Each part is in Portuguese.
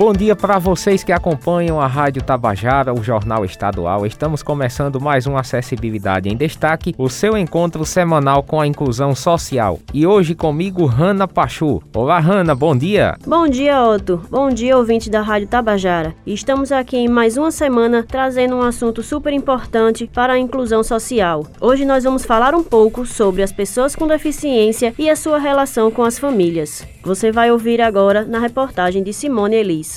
Bom dia para vocês que acompanham a Rádio Tabajara, o Jornal Estadual. Estamos começando mais um Acessibilidade em Destaque, o seu encontro semanal com a inclusão social. E hoje comigo, Hanna Pachu. Olá, Hanna, bom dia. Bom dia, Otto. Bom dia, ouvinte da Rádio Tabajara. Estamos aqui em mais uma semana trazendo um assunto super importante para a inclusão social. Hoje nós vamos falar um pouco sobre as pessoas com deficiência e a sua relação com as famílias. Você vai ouvir agora na reportagem de Simone Elis.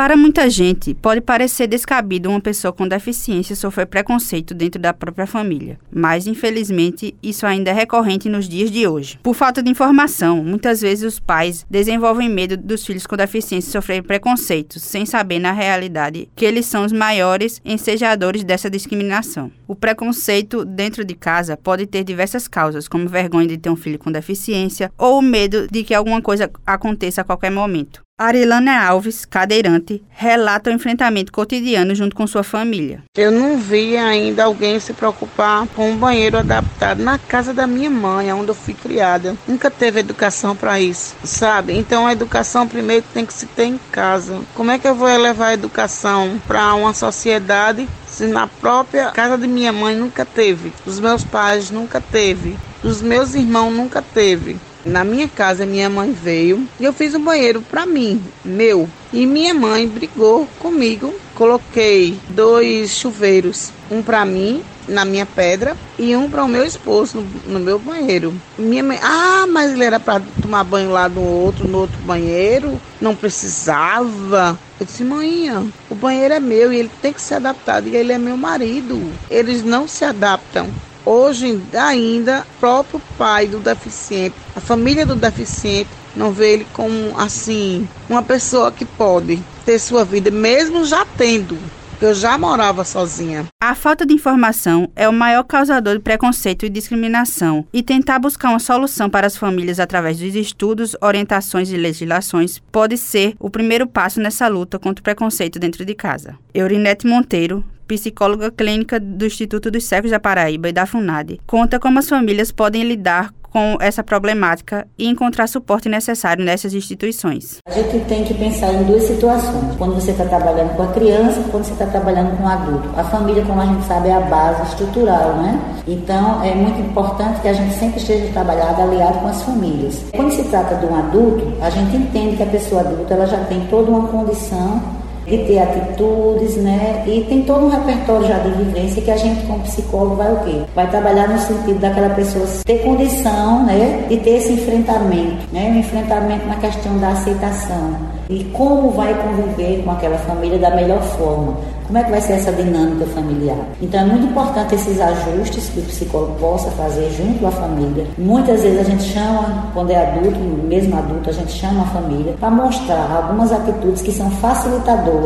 Para muita gente, pode parecer descabido uma pessoa com deficiência sofrer preconceito dentro da própria família, mas infelizmente isso ainda é recorrente nos dias de hoje. Por falta de informação, muitas vezes os pais desenvolvem medo dos filhos com deficiência sofrerem preconceitos, sem saber na realidade que eles são os maiores ensejadores dessa discriminação. O preconceito dentro de casa pode ter diversas causas, como vergonha de ter um filho com deficiência ou o medo de que alguma coisa aconteça a qualquer momento. Arilana Alves, cadeirante, relata o enfrentamento cotidiano junto com sua família. Eu não vi ainda alguém se preocupar com um banheiro adaptado na casa da minha mãe, onde eu fui criada. Nunca teve educação para isso, sabe? Então a educação primeiro tem que se ter em casa. Como é que eu vou levar a educação para uma sociedade se na própria casa de minha mãe nunca teve, os meus pais nunca teve, os meus irmãos nunca teve? Na minha casa, minha mãe veio e eu fiz um banheiro para mim, meu. E minha mãe brigou comigo. Coloquei dois chuveiros, um para mim na minha pedra e um para o meu esposo no, no, meu banheiro. Minha mãe, ah, mas ele era para tomar banho lá no outro, no outro banheiro, não precisava. Eu disse, mãe, o banheiro é meu e ele tem que ser adaptado e ele é meu marido. Eles não se adaptam. Hoje ainda, próprio pai do deficiente, a família do deficiente, não vê ele como assim, uma pessoa que pode ter sua vida, mesmo já tendo. Eu já morava sozinha. A falta de informação é o maior causador de preconceito e discriminação, e tentar buscar uma solução para as famílias através dos estudos, orientações e legislações pode ser o primeiro passo nessa luta contra o preconceito dentro de casa. Eurinete Monteiro, psicóloga clínica do Instituto dos Cegos da Paraíba e da FUNAD, conta como as famílias podem lidar com essa problemática e encontrar suporte necessário nessas instituições. A gente tem que pensar em duas situações: quando você está trabalhando com a criança quando você está trabalhando com o adulto. A família, como a gente sabe, é a base estrutural, né? Então, é muito importante que a gente sempre esteja trabalhado aliado com as famílias. Quando se trata de um adulto, a gente entende que a pessoa adulta ela já tem toda uma condição de ter atitudes, né? E tem todo um repertório já de vivência que a gente, como psicólogo, vai o quê? Vai trabalhar no sentido daquela pessoa ter condição, né? De ter esse enfrentamento, né? Um enfrentamento na questão da aceitação. E como vai conviver com aquela família da melhor forma. Como é que vai ser essa dinâmica familiar? Então é muito importante esses ajustes que o psicólogo possa fazer junto à família. Muitas vezes a gente chama, quando é adulto, mesmo adulto, a gente chama a família para mostrar algumas atitudes que são facilitadoras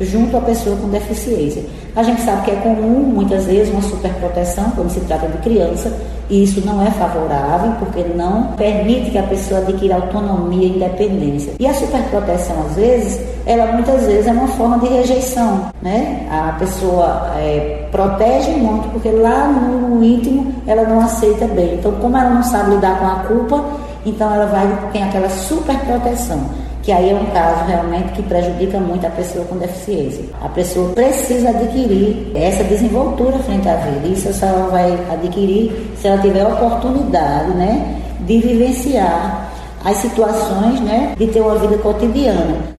junto à pessoa com deficiência. A gente sabe que é comum, muitas vezes, uma superproteção quando se trata de criança, e isso não é favorável, porque não permite que a pessoa adquira autonomia e independência. E a superproteção, às vezes, ela muitas vezes é uma forma de rejeição, né? A pessoa é, protege muito, porque lá no, íntimo ela não aceita bem. Então, como ela não sabe lidar com a culpa, então ela vai tem aquela superproteção que aí é um caso realmente que prejudica muito a pessoa com deficiência. A pessoa precisa adquirir essa desenvoltura frente à vida. Isso ela vai adquirir se ela tiver a oportunidade, né, de vivenciar as situações, né, de ter uma vida cotidiana.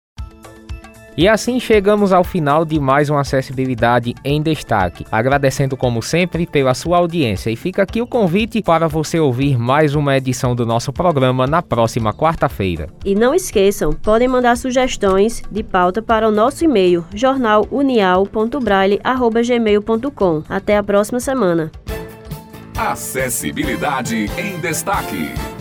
E assim chegamos ao final de mais uma Acessibilidade em Destaque. Agradecendo como sempre pela sua audiência e fica aqui o convite para você ouvir mais uma edição do nosso programa na próxima quarta-feira. E não esqueçam, podem mandar sugestões de pauta para o nosso e-mail jornalunial.braille@gmail.com. Até a próxima semana. Acessibilidade em Destaque.